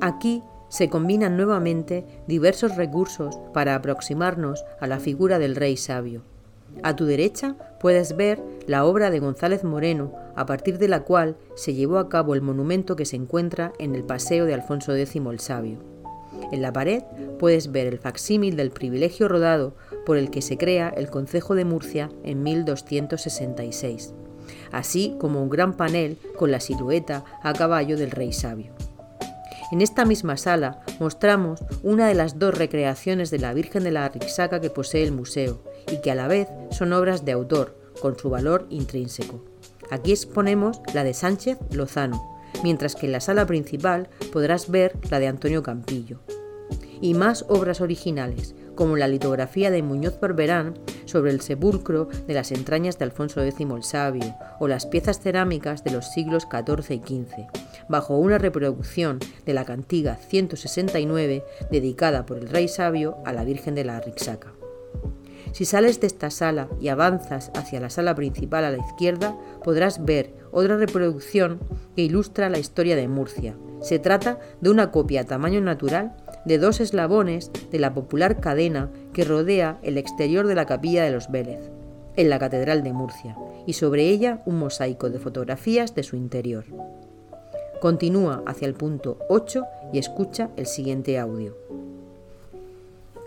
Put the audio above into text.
Aquí se combinan nuevamente diversos recursos para aproximarnos a la figura del rey sabio. A tu derecha puedes ver la obra de González Moreno, a partir de la cual se llevó a cabo el monumento que se encuentra en el Paseo de Alfonso X el Sabio. En la pared puedes ver el facsímil del privilegio rodado por el que se crea el Concejo de Murcia en 1266, así como un gran panel con la silueta a caballo del rey sabio. En esta misma sala mostramos una de las dos recreaciones de la Virgen de la Rixaca que posee el museo y que a la vez son obras de autor, con su valor intrínseco. Aquí exponemos la de Sánchez Lozano, mientras que en la sala principal podrás ver la de Antonio Campillo. Y más obras originales, como la litografía de Muñoz Barberán sobre el sepulcro de las entrañas de Alfonso X el Sabio, o las piezas cerámicas de los siglos XIV y XV, bajo una reproducción de la cantiga 169 dedicada por el rey sabio a la Virgen de la Rixaca. Si sales de esta sala y avanzas hacia la sala principal a la izquierda, podrás ver otra reproducción que ilustra la historia de Murcia. Se trata de una copia a tamaño natural de dos eslabones de la popular cadena que rodea el exterior de la capilla de los Vélez, en la Catedral de Murcia, y sobre ella un mosaico de fotografías de su interior. Continúa hacia el punto 8 y escucha el siguiente audio.